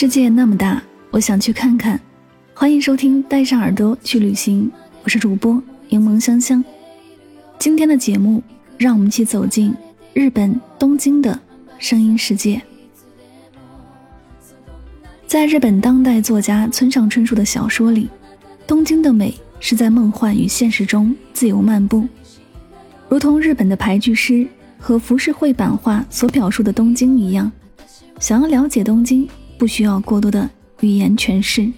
世界那么大，我想去看看。欢迎收听《带上耳朵去旅行》，我是主播柠檬香香。今天的节目，让我们一起走进日本东京的声音世界。在日本当代作家村上春树的小说里，东京的美是在梦幻与现实中自由漫步，如同日本的排剧诗和浮世绘版画所表述的东京一样。想要了解东京。不需要过多的语言诠释。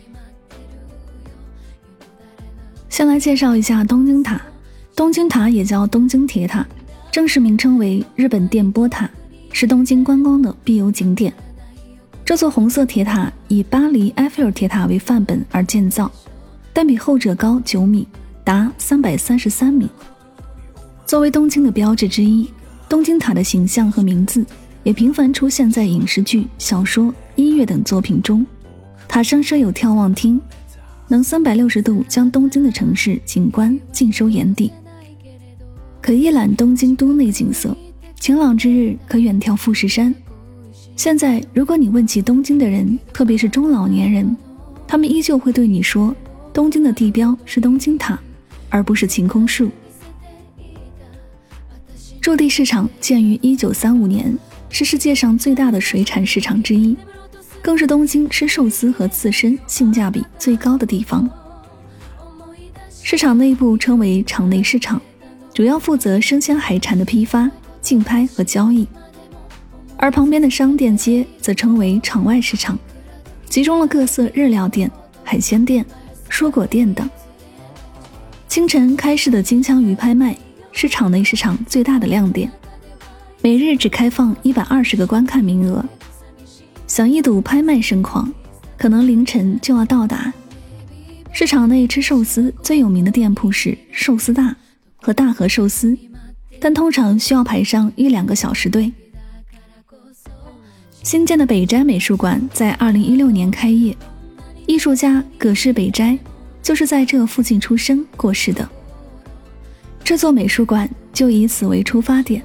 先来介绍一下东京塔。东京塔也叫东京铁塔，正式名称为日本电波塔，是东京观光的必游景点。这座红色铁塔以巴黎埃菲尔铁塔为范本而建造，但比后者高九米，达三百三十三米。作为东京的标志之一，东京塔的形象和名字也频繁出现在影视剧、小说。音乐等作品中，塔上设有眺望厅，能三百六十度将东京的城市景观尽收眼底，可一览东京都内景色。晴朗之日可远眺富士山。现在，如果你问起东京的人，特别是中老年人，他们依旧会对你说，东京的地标是东京塔，而不是晴空树。驻地市场建于一九三五年，是世界上最大的水产市场之一。更是东京吃寿司和刺身性价比最高的地方。市场内部称为场内市场，主要负责生鲜海产的批发、竞拍和交易；而旁边的商店街则称为场外市场，集中了各色日料店、海鲜店、蔬果店等。清晨开市的金枪鱼拍卖是场内市场最大的亮点，每日只开放一百二十个观看名额。想一睹拍卖盛况，可能凌晨就要到达。市场内吃寿司最有名的店铺是寿司大和大和寿司，但通常需要排上一两个小时队。新建的北斋美术馆在二零一六年开业，艺术家葛饰北斋就是在这附近出生过世的。这座美术馆就以此为出发点，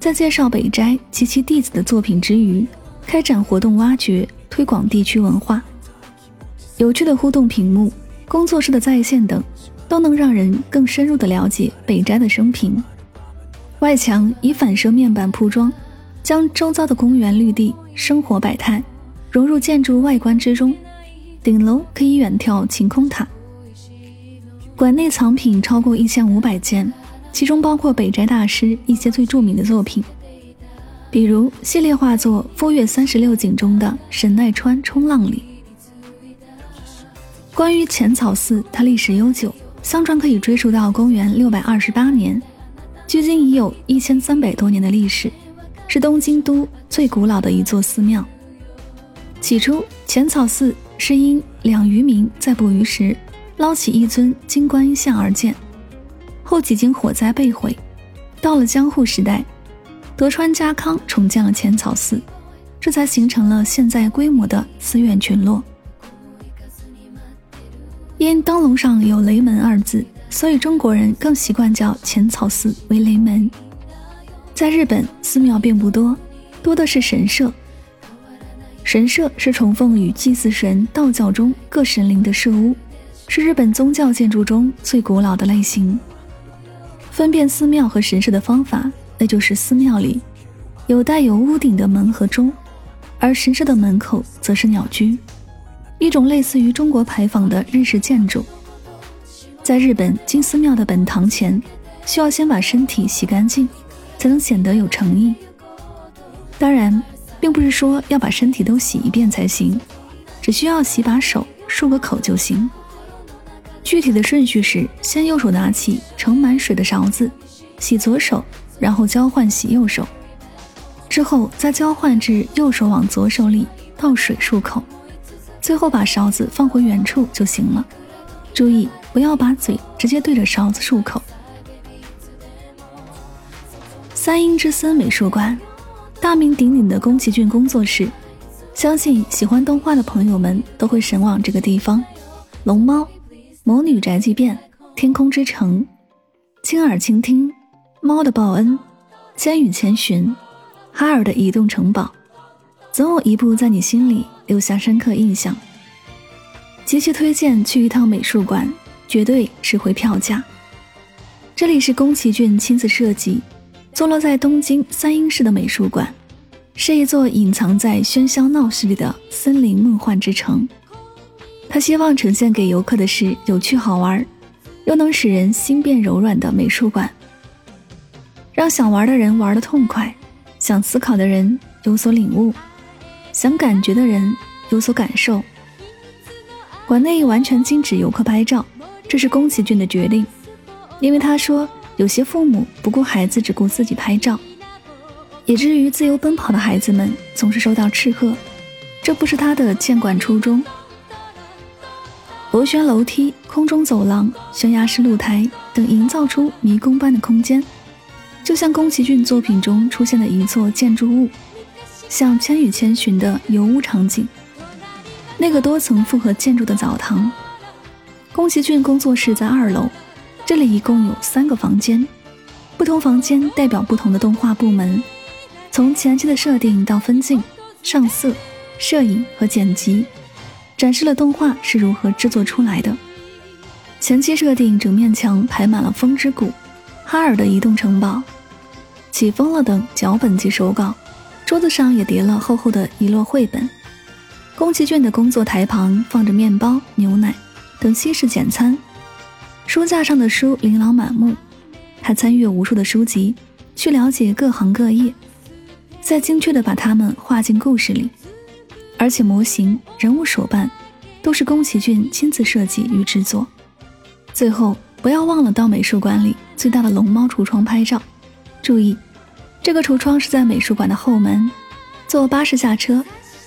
在介绍北斋及其弟子的作品之余。开展活动，挖掘推广地区文化，有趣的互动屏幕、工作室的在线等，都能让人更深入的了解北斋的生平。外墙以反射面板铺装，将周遭的公园绿地、生活百态融入建筑外观之中。顶楼可以远眺晴空塔。馆内藏品超过一千五百件，其中包括北斋大师一些最著名的作品。比如系列画作《风月三十六景》中的神奈川冲浪里。关于浅草寺，它历史悠久，相传可以追溯到公元六百二十八年，距今已有一千三百多年的历史，是东京都最古老的一座寺庙。起初，浅草寺是因两渔民在捕鱼时捞起一尊金观音像而建，后几经火灾被毁。到了江户时代。德川家康重建了浅草寺，这才形成了现在规模的寺院群落。因灯笼上有“雷门”二字，所以中国人更习惯叫浅草寺为雷门。在日本，寺庙并不多，多的是神社。神社是崇奉与祭祀神道教中各神灵的社屋，是日本宗教建筑中最古老的类型。分辨寺庙和神社的方法。那就是寺庙里有带有屋顶的门和钟，而神社的门口则是鸟居，一种类似于中国牌坊的日式建筑。在日本，进寺庙的本堂前，需要先把身体洗干净，才能显得有诚意。当然，并不是说要把身体都洗一遍才行，只需要洗把手、漱个口就行。具体的顺序是：先右手拿起盛满水的勺子，洗左手，然后交换洗右手，之后再交换至右手往左手里倒水漱口，最后把勺子放回原处就行了。注意不要把嘴直接对着勺子漱口。三英之森美术馆，大名鼎鼎的宫崎骏工作室，相信喜欢动画的朋友们都会神往这个地方。龙猫。魔女宅急便、天空之城、亲耳倾听、猫的报恩、千与千寻、哈尔的移动城堡，总有一部在你心里留下深刻印象。极其推荐去一趟美术馆，绝对值回票价。这里是宫崎骏亲自设计、坐落在东京三英市的美术馆，是一座隐藏在喧嚣闹市里的森林梦幻之城。他希望呈现给游客的是有趣好玩，又能使人心变柔软的美术馆，让想玩的人玩得痛快，想思考的人有所领悟，想感觉的人有所感受。馆内完全禁止游客拍照，这是宫崎骏的决定，因为他说有些父母不顾孩子，只顾自己拍照，以至于自由奔跑的孩子们总是受到斥喝，这不是他的建馆初衷。螺旋楼梯、空中走廊、悬崖式露台等，营造出迷宫般的空间，就像宫崎骏作品中出现的一座建筑物，像《千与千寻》的油屋场景，那个多层复合建筑的澡堂。宫崎骏工作室在二楼，这里一共有三个房间，不同房间代表不同的动画部门，从前期的设定到分镜、上色、摄影和剪辑。展示了动画是如何制作出来的。前期设定整面墙排满了《风之谷》《哈尔的移动城堡》《起风了》等脚本及手稿，桌子上也叠了厚厚的一摞绘本。宫崎骏的工作台旁放着面包、牛奶等西式简餐，书架上的书琳琅满目。他参阅无数的书籍，去了解各行各业，再精确地把它们画进故事里。而且模型、人物手办都是宫崎骏亲自设计与制作。最后，不要忘了到美术馆里最大的龙猫橱窗拍照。注意，这个橱窗是在美术馆的后门，坐巴士下车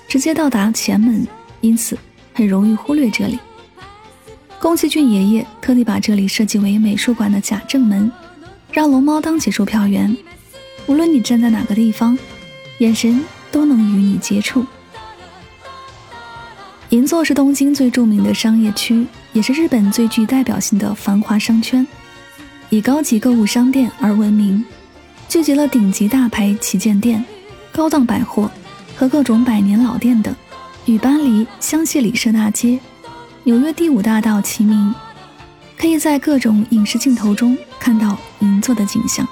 直接到达前门，因此很容易忽略这里。宫崎骏爷爷特地把这里设计为美术馆的假正门，让龙猫当起售票员，无论你站在哪个地方，眼神都能与你接触。银座是东京最著名的商业区，也是日本最具代表性的繁华商圈，以高级购物商店而闻名，聚集了顶级大牌旗舰店、高档百货和各种百年老店等，与巴黎香榭里舍大街、纽约第五大道齐名，可以在各种影视镜头中看到银座的景象。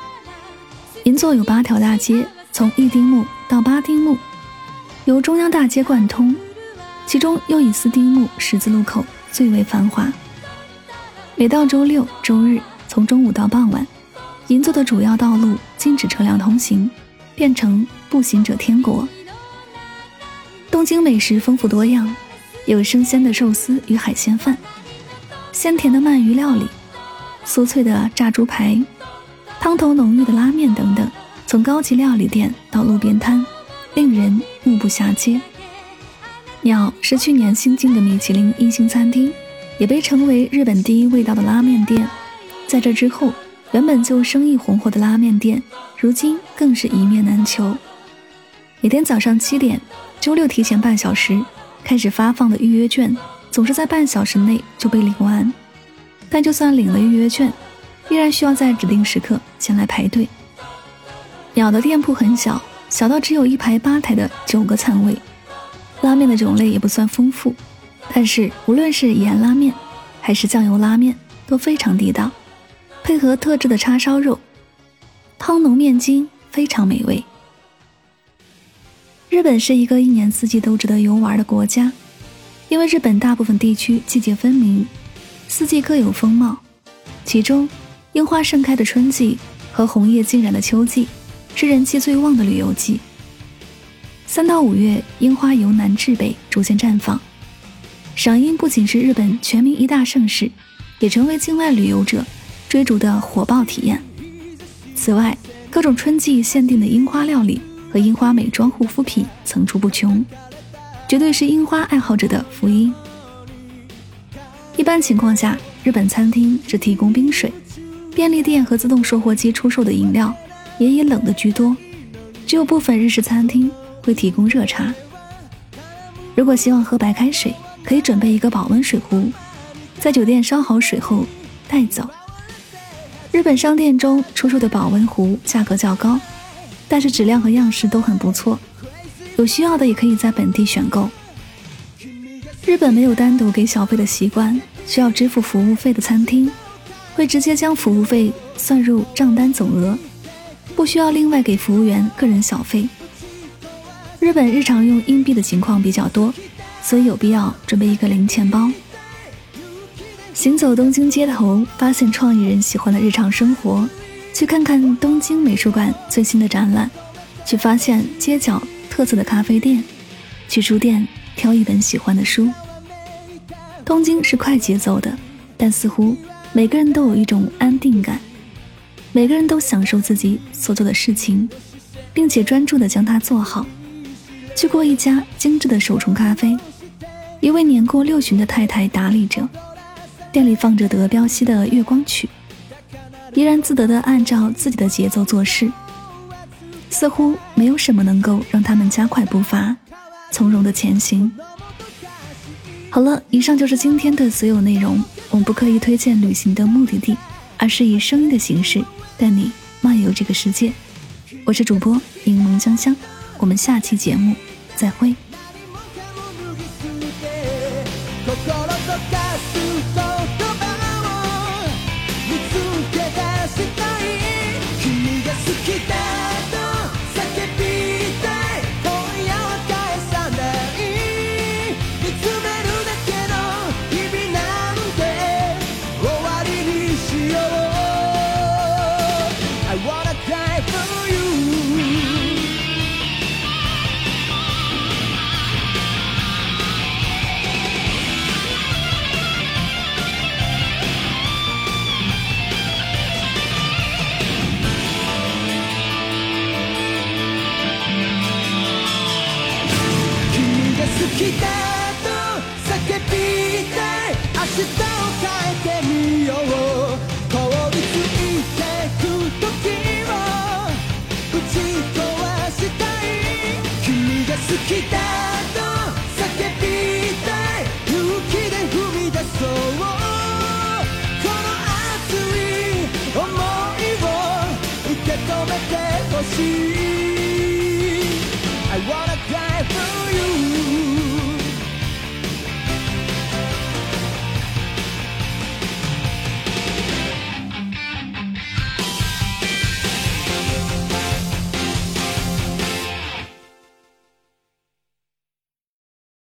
银座有八条大街，从一丁目到八丁目，由中央大街贯通。其中又以四丁目十字路口最为繁华。每到周六周日，从中午到傍晚，银座的主要道路禁止车辆通行，变成步行者天国。东京美食丰富多样，有生鲜的寿司与海鲜饭，鲜甜的鳗鱼料理，酥脆的炸猪排，汤头浓郁的拉面等等。从高级料理店到路边摊，令人目不暇接。鸟是去年新进的米其林一星餐厅，也被称为日本第一味道的拉面店。在这之后，原本就生意红火的拉面店，如今更是一面难求。每天早上七点，周六提前半小时开始发放的预约券，总是在半小时内就被领完。但就算领了预约券，依然需要在指定时刻前来排队。鸟的店铺很小，小到只有一排吧台的九个餐位。拉面的种类也不算丰富，但是无论是盐拉面还是酱油拉面都非常地道，配合特制的叉烧肉，汤浓面筋，非常美味。日本是一个一年四季都值得游玩的国家，因为日本大部分地区季节分明，四季各有风貌，其中樱花盛开的春季和红叶尽染的秋季是人气最旺的旅游季。三到五月，樱花由南至北逐渐绽放，赏樱不仅是日本全民一大盛事，也成为境外旅游者追逐的火爆体验。此外，各种春季限定的樱花料理和樱花美妆护肤品层出不穷，绝对是樱花爱好者的福音。一般情况下，日本餐厅只提供冰水，便利店和自动售货机出售的饮料也以冷的居多，只有部分日式餐厅会提供热茶。如果希望喝白开水，可以准备一个保温水壶，在酒店烧好水后带走。日本商店中出售的保温壶价格较高，但是质量和样式都很不错，有需要的也可以在本地选购。日本没有单独给小费的习惯，需要支付服务费的餐厅会直接将服务费算入账单总额，不需要另外给服务员个人小费。日本日常用硬币的情况比较多，所以有必要准备一个零钱包。行走东京街头，发现创意人喜欢的日常生活；去看看东京美术馆最新的展览；去发现街角特色的咖啡店；去书店。挑一本喜欢的书。东京是快节奏的，但似乎每个人都有一种安定感，每个人都享受自己所做的事情，并且专注地将它做好。去过一家精致的手冲咖啡，一位年过六旬的太太打理着，店里放着德彪西的月光曲，怡然自得地按照自己的节奏做事，似乎没有什么能够让他们加快步伐。从容的前行。好了，以上就是今天的所有内容。我们不刻意推荐旅行的目的地，而是以声音的形式带你漫游这个世界。我是主播柠檬香香，我们下期节目再会。Quita